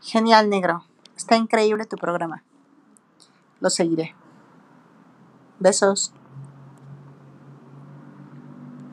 Genial, negro. Está increíble tu programa. Lo seguiré. Besos.